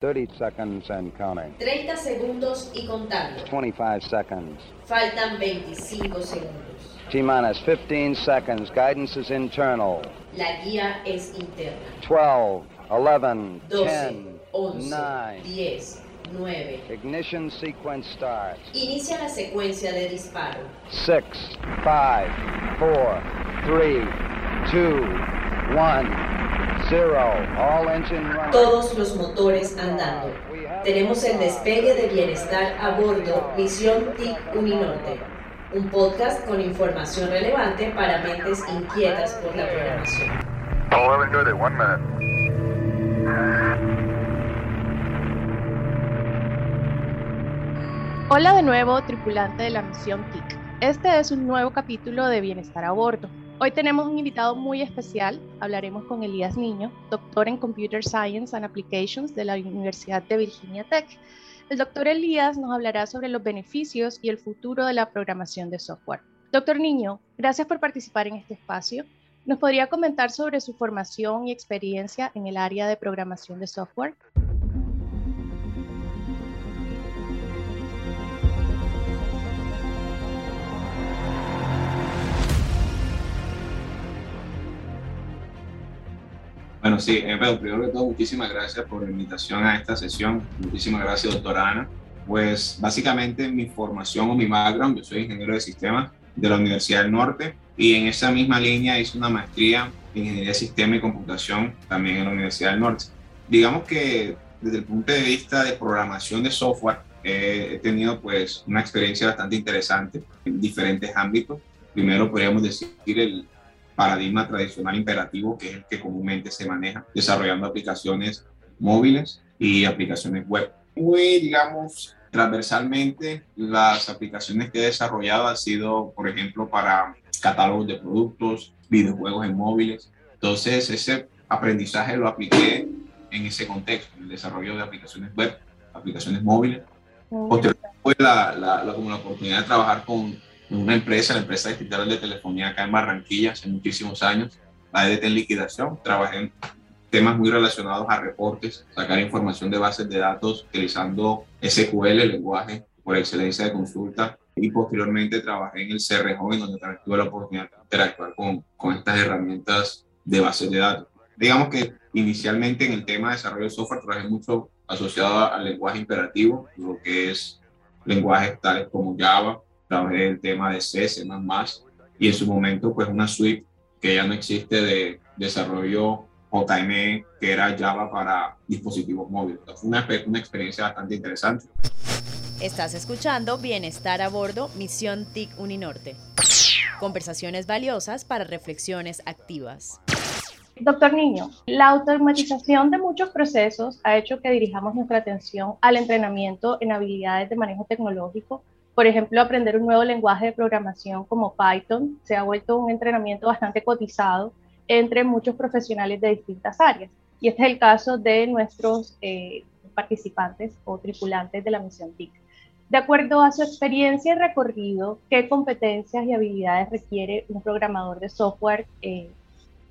30 seconds and counting. 30 segundos y contando. 25 seconds. Faltan 25 segundos. T minus 15 seconds. Guidance is internal. La guía es interna. 12, 11, 12, 10, 11, 9. 10, 9. Ignition sequence starts. Inicia la secuencia de disparo. 6, 5, 4, 3, 2, 1, Todos los motores andando. Tenemos el despegue de bienestar a bordo Misión TIC Uninorte. Un podcast con información relevante para mentes inquietas por la programación. 1130, one minute. Hola de nuevo, tripulante de la misión TIC. Este es un nuevo capítulo de Bienestar a Bordo. Hoy tenemos un invitado muy especial. Hablaremos con Elías Niño, doctor en Computer Science and Applications de la Universidad de Virginia Tech. El doctor Elías nos hablará sobre los beneficios y el futuro de la programación de software. Doctor Niño, gracias por participar en este espacio. ¿Nos podría comentar sobre su formación y experiencia en el área de programación de software? Sí, eh, pero primero que todo, muchísimas gracias por la invitación a esta sesión. Muchísimas gracias, doctora Ana. Pues básicamente mi formación o mi background, yo soy ingeniero de sistemas de la Universidad del Norte y en esa misma línea hice una maestría en ingeniería de sistema y computación también en la Universidad del Norte. Digamos que desde el punto de vista de programación de software eh, he tenido pues una experiencia bastante interesante en diferentes ámbitos. Primero podríamos decir el, paradigma tradicional imperativo, que es el que comúnmente se maneja, desarrollando aplicaciones móviles y aplicaciones web. Muy, digamos, transversalmente, las aplicaciones que he desarrollado han sido, por ejemplo, para catálogos de productos, videojuegos en móviles. Entonces, ese aprendizaje lo apliqué en ese contexto, en el desarrollo de aplicaciones web, aplicaciones móviles. Posteriormente, tuve la, la, la, como la oportunidad de trabajar con una empresa, la empresa digital de telefonía acá en Barranquilla hace muchísimos años, la EDT en liquidación. Trabajé en temas muy relacionados a reportes, sacar información de bases de datos utilizando SQL, lenguaje por excelencia de consulta. Y posteriormente trabajé en el CRJ, en donde también tuve la oportunidad de interactuar con, con estas herramientas de bases de datos. Digamos que inicialmente en el tema de desarrollo de software trabajé mucho asociado al lenguaje imperativo, lo que es lenguajes tales como Java, trabajé el tema de C, C++, y en su momento pues una suite que ya no existe de desarrollo JME, que era Java para dispositivos móviles. Fue una, una experiencia bastante interesante. Estás escuchando Bienestar a Bordo, Misión TIC Uninorte. Conversaciones valiosas para reflexiones activas. Doctor Niño, la automatización de muchos procesos ha hecho que dirijamos nuestra atención al entrenamiento en habilidades de manejo tecnológico por ejemplo, aprender un nuevo lenguaje de programación como Python se ha vuelto un entrenamiento bastante cotizado entre muchos profesionales de distintas áreas. Y este es el caso de nuestros eh, participantes o tripulantes de la misión TIC. De acuerdo a su experiencia y recorrido, ¿qué competencias y habilidades requiere un programador de software eh,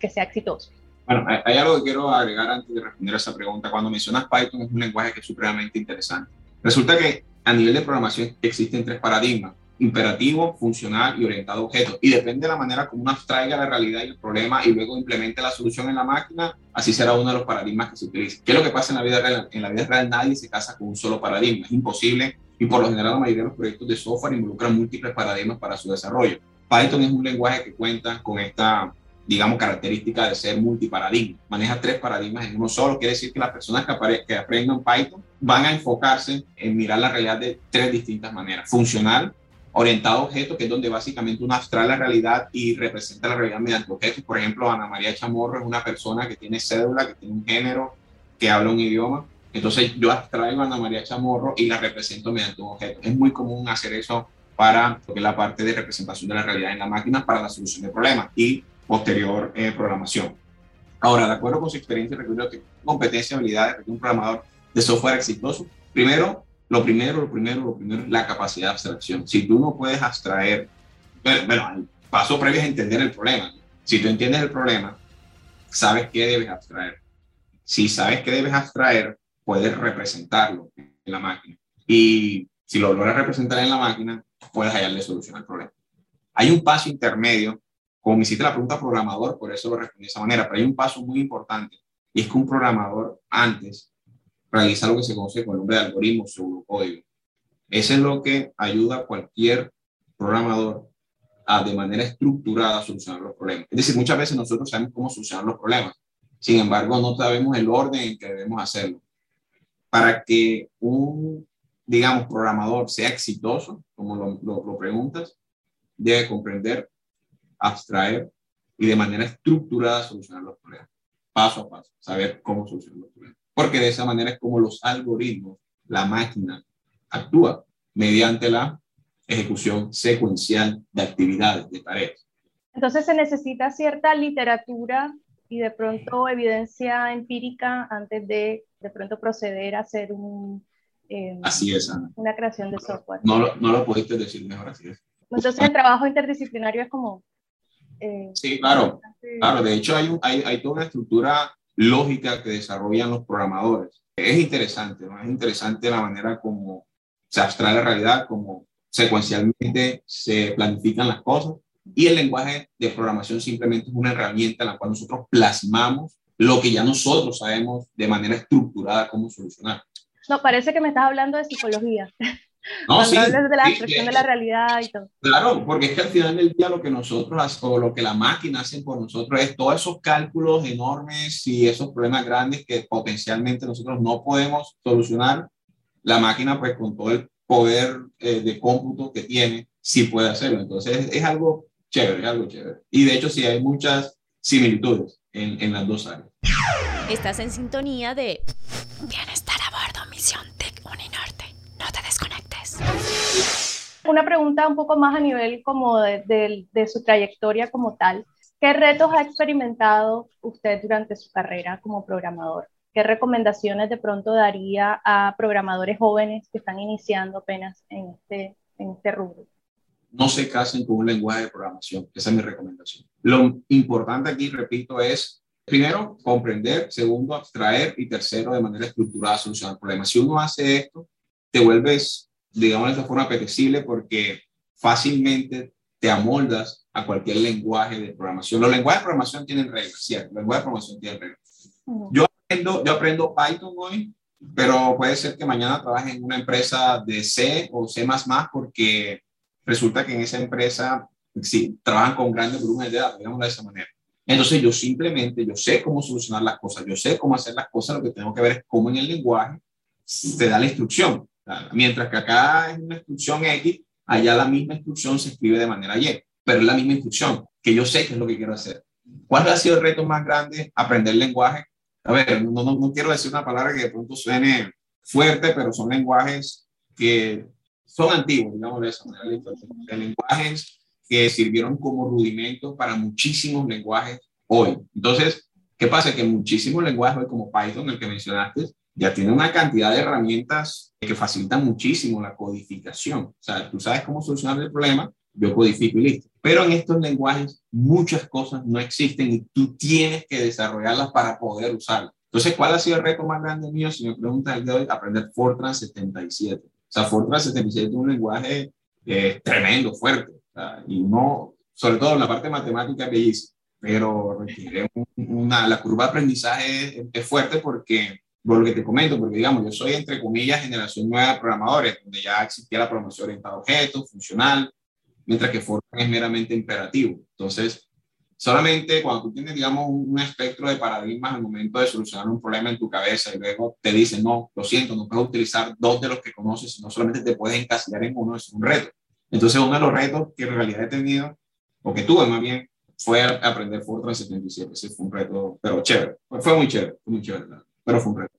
que sea exitoso? Bueno, hay algo que quiero agregar antes de responder a esa pregunta. Cuando mencionas Python es un lenguaje que es supremamente interesante. Resulta que a nivel de programación existen tres paradigmas, imperativo, funcional y orientado a objetos. Y depende de la manera como uno abstraiga la realidad y el problema y luego implemente la solución en la máquina, así será uno de los paradigmas que se utiliza. ¿Qué es lo que pasa en la vida real? En la vida real nadie se casa con un solo paradigma, es imposible y por lo general la mayoría de los proyectos de software involucran múltiples paradigmas para su desarrollo. Python es un lenguaje que cuenta con esta digamos, característica de ser multiparadigma. Maneja tres paradigmas en uno solo. Quiere decir que las personas que, que aprendan Python van a enfocarse en mirar la realidad de tres distintas maneras. Funcional, orientado a objetos, que es donde básicamente uno abstrae la realidad y representa la realidad mediante objetos. Por ejemplo, Ana María Chamorro es una persona que tiene cédula, que tiene un género, que habla un idioma. Entonces yo abstraigo a Ana María Chamorro y la represento mediante un objeto. Es muy común hacer eso para lo que es la parte de representación de la realidad en la máquina para la solución de problemas. Y posterior eh, programación. Ahora, de acuerdo con su experiencia, recuerdo que competencia y habilidades de un programador de software exitoso, primero, lo primero, lo primero, lo primero es la capacidad de abstracción. Si tú no puedes abstraer, bueno, el paso previo es entender el problema. Si tú entiendes el problema, sabes qué debes abstraer. Si sabes qué debes abstraer, puedes representarlo en la máquina. Y si lo logras representar en la máquina, puedes hallarle solución al problema. Hay un paso intermedio, como me hiciste la pregunta programador, por eso lo respondí de esa manera, pero hay un paso muy importante, y es que un programador antes realiza lo que se conoce con el nombre de algoritmo código. Eso es lo que ayuda a cualquier programador a de manera estructurada solucionar los problemas. Es decir, muchas veces nosotros sabemos cómo solucionar los problemas, sin embargo, no sabemos el orden en que debemos hacerlo. Para que un, digamos, programador sea exitoso, como lo, lo, preguntas, debe comprender, abstraer y de manera estructurada solucionar los problemas, paso a paso, saber cómo solucionar los problemas. Porque de esa manera es como los algoritmos, la máquina actúa mediante la ejecución secuencial de actividades, de tareas. Entonces se necesita cierta literatura y de pronto evidencia empírica antes de de pronto proceder a hacer un, eh, así es, una creación de software. No lo, no lo pudiste decir mejor, así es. Entonces el trabajo interdisciplinario es como... Eh, sí, claro, claro. De hecho hay, hay, hay toda una estructura lógica que desarrollan los programadores. Es interesante, ¿no? Es interesante la manera como se abstrae la realidad, como secuencialmente se planifican las cosas. Y el lenguaje de programación simplemente es una herramienta en la cual nosotros plasmamos lo que ya nosotros sabemos de manera estructurada cómo solucionar. No, parece que me estás hablando de psicología. No, sí, de la expresión de la realidad y todo. Claro, porque es que al final del día lo que nosotros o lo que la máquina hace por nosotros es todos esos cálculos enormes y esos problemas grandes que potencialmente nosotros no podemos solucionar. La máquina, pues con todo el poder eh, de cómputo que tiene, sí puede hacerlo. Entonces es, algo chévere, es algo chévere. Y de hecho sí hay muchas similitudes en, en las dos áreas. Estás en sintonía de Bienestar a bordo, Misión Tech Uninorte. No te desconectes. Una pregunta un poco más a nivel como de, su trayectoria como tal. ¿Qué retos ha experimentado usted durante su carrera como programador? ¿Qué recomendaciones de pronto daría a programadores jóvenes que están iniciando apenas en este, en este rubro? No se casen con un lenguaje de programación. Esa es mi recomendación. Lo importante aquí, repito, es primero comprender, segundo abstraer y tercero de manera estructurada solucionar problemas. Si uno hace esto, te vuelves, digamos de esta forma, apetecible porque fácilmente te amoldas a cualquier lenguaje de programación. Los lenguajes de programación tienen reglas, cierto, los lenguajes de programación tienen reglas. Yo aprendo, yo aprendo Python hoy, pero puede ser que mañana trabaje en una empresa de C o C++ porque resulta que en esa empresa sí, trabajan con grandes volúmenes de datos, digamos de esa manera. Entonces yo simplemente, yo sé cómo solucionar las cosas, yo sé cómo hacer las cosas, lo que tengo que ver es cómo en el lenguaje se da la instrucción. Mientras que acá es una instrucción X, allá la misma instrucción se escribe de manera Y, pero es la misma instrucción, que yo sé qué es lo que quiero hacer. ¿Cuál ha sido el reto más grande? Aprender lenguaje. A ver, no, no, no quiero decir una palabra que de pronto suene fuerte, pero son lenguajes que son antiguos, digamos de esa manera, lenguajes que sirvieron como rudimentos para muchísimos lenguajes hoy. Entonces, ¿qué pasa? Que muchísimos lenguajes hoy, como Python, el que mencionaste, ya tienen una cantidad de herramientas que facilitan muchísimo la codificación. O sea, tú sabes cómo solucionar el problema, yo codifico y listo. Pero en estos lenguajes muchas cosas no existen y tú tienes que desarrollarlas para poder usarlas. Entonces, ¿cuál ha sido el reto más grande mío? Si me preguntas el de hoy, aprender Fortran 77. O sea, Fortran 77 es un lenguaje eh, tremendo, fuerte y no, sobre todo en la parte matemática es bellísima, pero requiere una, la curva de aprendizaje es, fuerte porque, por lo que te comento, porque digamos, yo soy entre comillas generación nueva de programadores, donde ya existía la programación orientada a objetos, funcional, mientras que Fortran es meramente imperativo. Entonces, solamente cuando tú tienes, digamos, un espectro de paradigmas al momento de solucionar un problema en tu cabeza y luego te dicen, no, lo siento, no puedo utilizar dos de los que conoces, sino solamente te puedes encasillar en uno, es un reto. Entonces, uno de los retos que en realidad he tenido, o que tuve más bien, fue aprender Fortran 77. Ese fue un reto, pero chévere. Fue muy chévere, fue muy chévere, pero fue un reto.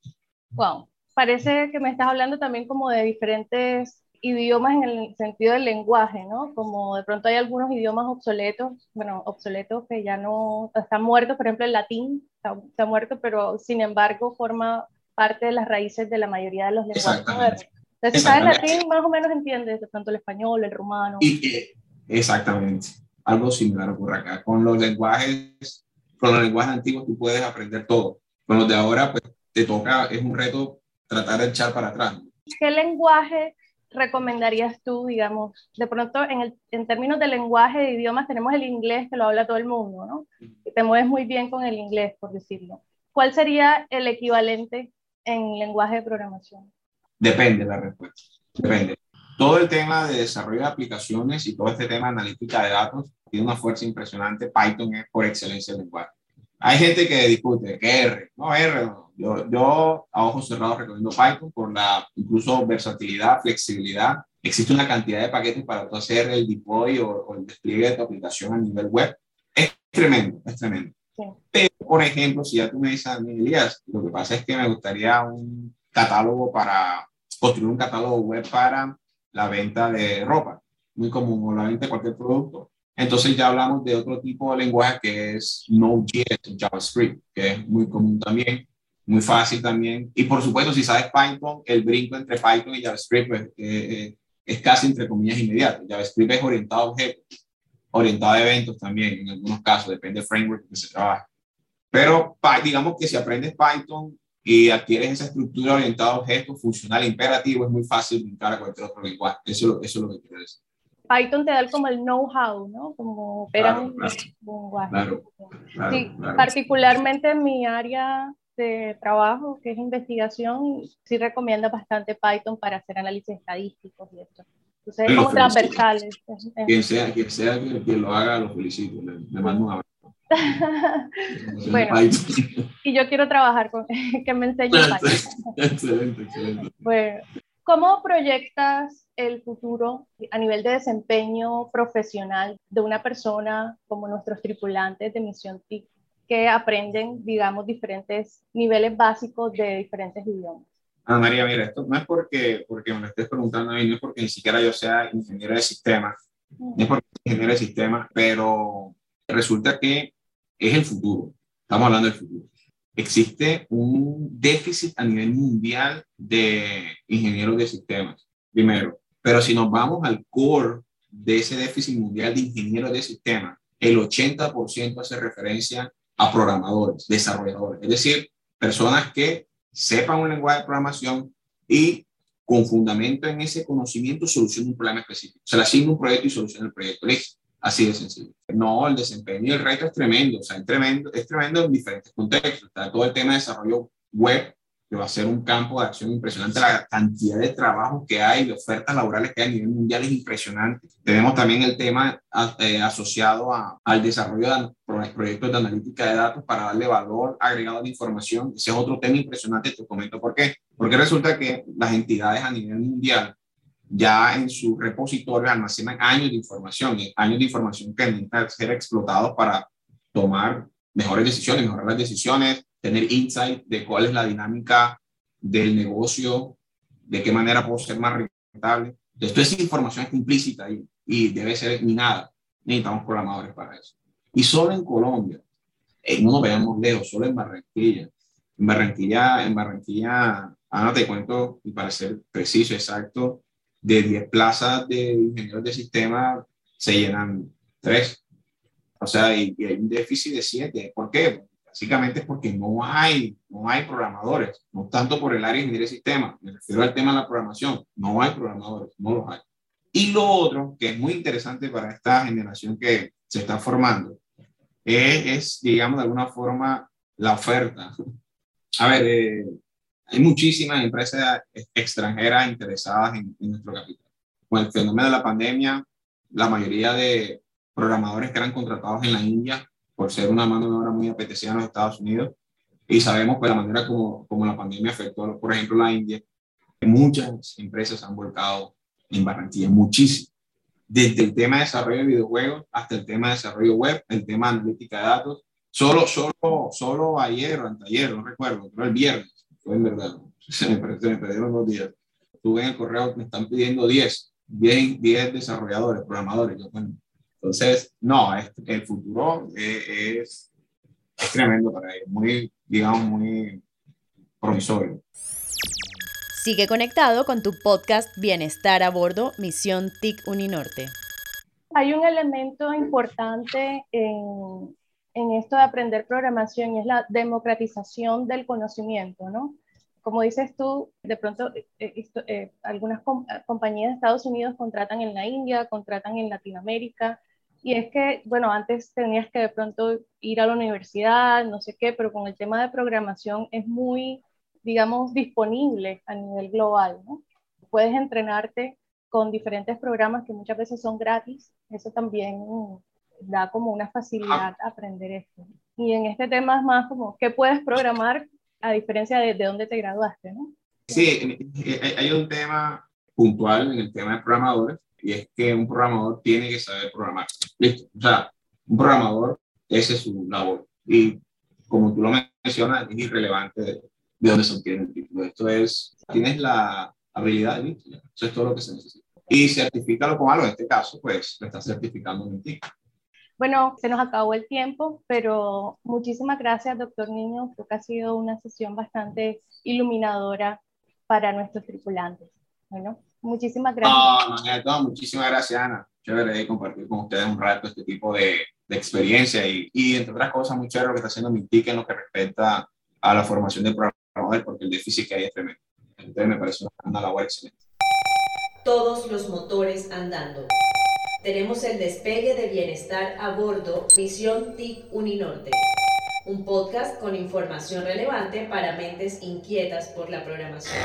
Wow. Parece que me estás hablando también como de diferentes idiomas en el sentido del lenguaje, ¿no? Como de pronto hay algunos idiomas obsoletos, bueno, obsoletos que ya no están muertos, por ejemplo, el latín está, muerto, pero sin embargo forma parte de las raíces de la mayoría de los lenguajes modernos. Entonces, si sabes latín, más o menos entiendes de pronto el español, el rumano. Y, exactamente. Algo similar por acá. Con los lenguajes, con los lenguajes antiguos tú puedes aprender todo. Con los de ahora, pues te toca, es un reto tratar de echar para atrás. ¿Qué lenguaje recomendarías tú, digamos? De pronto, en, el, en términos de lenguaje de idiomas, tenemos el inglés que lo habla todo el mundo, ¿no? Y te mueves muy bien con el inglés, por decirlo. ¿Cuál sería el equivalente en lenguaje de programación? Depende la respuesta. Depende. Todo el tema de desarrollo de aplicaciones y todo este tema de analítica de datos tiene una fuerza impresionante. Python es por excelencia el lenguaje. Hay gente que discute que R, no R, no. Yo, yo a ojos cerrados recomiendo Python por la incluso versatilidad, flexibilidad. Existe una cantidad de paquetes para hacer el deploy o, el despliegue de tu aplicación a nivel web. Es tremendo, es tremendo. Pero, por ejemplo, si ya tú me dices, Elías, lo que pasa es que me gustaría un catálogo para construir un catálogo web para la venta de ropa, muy común, o la venta de cualquier producto. Entonces ya hablamos de otro tipo de lenguaje que es Node.js, JavaScript, que es muy común también, muy fácil también. Y por supuesto, si sabes Python, el brinco entre Python y JavaScript pues, eh, eh, es casi entre comillas inmediato. JavaScript es orientado a objetos, orientado a eventos también, en algunos casos, depende del framework que se trabaje. Pero digamos que si aprendes Python y adquieres esa estructura orientada a objetos, funcional, imperativo, es muy fácil brincar a cualquier otro lenguaje. Eso es lo que quiero decir. Python te da como el know-how, ¿no? Como operar un lenguaje. Claro, sí, particularmente en mi área de trabajo, que es investigación, sí recomienda bastante Python para hacer análisis estadísticos y esto. Entonces, es como transversales. Quien sea, quien sea quien lo haga, lo felicito. Le, mando un abrazo. bueno, y yo quiero trabajar con que me enseñe Python. excelente, excelente. Bueno, ¿cómo proyectas el futuro a nivel de desempeño profesional de una persona como nuestros tripulantes de Misión TIC que aprenden, digamos, diferentes niveles básicos de diferentes idiomas. Ah, María, mira, esto no es porque, porque me lo estés preguntando a mí, no es porque ni siquiera yo sea ingeniero de sistemas, no es porque soy ingeniero de sistemas, pero resulta que es el futuro. Estamos hablando del futuro. Existe un déficit a nivel mundial de ingenieros de sistemas, primero. Pero si nos vamos al core de ese déficit mundial de ingenieros de sistemas, el 80% hace referencia a programadores, desarrolladores, es decir, personas que sepan un lenguaje de programación y con fundamento en ese conocimiento solucionen un problema específico. Se le asigna un proyecto y soluciona el proyecto. Así de sencillo. No, el desempeño y el reto es tremendo, o sea, es tremendo, es tremendo en diferentes contextos. Está todo el tema de desarrollo web, que va a ser un campo de acción impresionante. La cantidad de trabajo que hay, de ofertas laborales que hay a nivel mundial es impresionante. Tenemos también el tema eh, asociado a, al desarrollo de proyectos de analítica de datos para darle valor agregado a la información. Ese es otro tema impresionante, te comento por qué. Porque resulta que las entidades a nivel mundial ya en sus repositorios almacenan años de información, años de información que necesitan ser explotados para tomar mejores decisiones, mejorar las decisiones, tener insight de cuál es la dinámica del negocio, de qué manera puedo ser más rentable. Esto es información implícita y, y debe ser minada. Necesitamos programadores para eso. Y solo en Colombia, eh, no nos veamos lejos, solo en Barranquilla. En Barranquilla, en Barranquilla, ahora te cuento, y para ser preciso, exacto, de 10 plazas de ingenieros de sistema se llenan 3. O sea, y, y hay un déficit de 7. ¿Por qué? Básicamente es porque no hay, no hay programadores, no tanto por el área de ingeniería de sistemas, me refiero al tema de la programación, no hay programadores, no los hay. Y lo otro, que es muy interesante para esta generación que se está formando, es, es digamos, de alguna forma, la oferta. A ver, eh, hay muchísimas empresas extranjeras interesadas en, nuestro capital. Con el fenómeno de la pandemia, la mayoría de programadores que eran contratados en la India por ser una mano de obra muy apetecida en los Estados Unidos. Y sabemos pues la manera como, como la pandemia afectó, por ejemplo, la India. Muchas empresas han volcado en Barranquilla, muchísimo. Desde el tema de desarrollo de videojuegos hasta el tema de desarrollo web, el tema de analítica de datos. Solo, solo, solo ayer anteayer, no recuerdo, pero el viernes, fue en verdad, se me, se me perdieron dos días. Tuve en el correo que me están pidiendo 10, 10, 10 desarrolladores, programadores. Yo, bueno, entonces, no, el futuro es, es, tremendo para ellos, muy, digamos, muy promisorio. Sigue conectado con tu podcast Bienestar a Bordo, Misión TIC Uninorte. Hay un elemento importante en, en esto de aprender programación y es la democratización del conocimiento, ¿no? como dices tú, de pronto eh, eh, algunas compañías de Estados Unidos contratan en la India, contratan en Latinoamérica, y es que, bueno, antes tenías que de pronto ir a la universidad, no sé qué, pero con el tema de programación es muy, digamos, disponible a nivel global, ¿no? Puedes entrenarte con diferentes programas que muchas veces son gratis, eso también da como una facilidad a aprender esto. Y en este tema es más como, ¿qué puedes programar a diferencia de, de dónde te graduaste, ¿no? Sí, hay un tema puntual en el tema de programadores, y es que un programador tiene que saber programar. Listo. O sea, un programador, ese es su labor. Y como tú lo mencionas, es irrelevante de, de dónde se obtiene el título. Esto es, tienes la habilidad, listo. Eso es todo lo que se necesita. Y certifícalo con algo. En este caso, pues, lo estás certificando en ti. Bueno, se nos acabó el tiempo, pero muchísimas gracias, doctor Niño. Creo que ha sido una sesión bastante iluminadora para nuestros tripulantes. Bueno, Muchísimas gracias. No, muchísimas gracias, Ana. Chévere compartir con ustedes un rato este tipo de, de experiencia y, y, entre otras cosas, muy chévere lo que está haciendo Mintic en lo que respecta a la formación de programadores, porque el déficit que hay es tremendo. Entonces me parece una labor excelente. Todos los motores andando. Tenemos el despegue de bienestar a bordo Misión TIC Uninorte, un podcast con información relevante para mentes inquietas por la programación.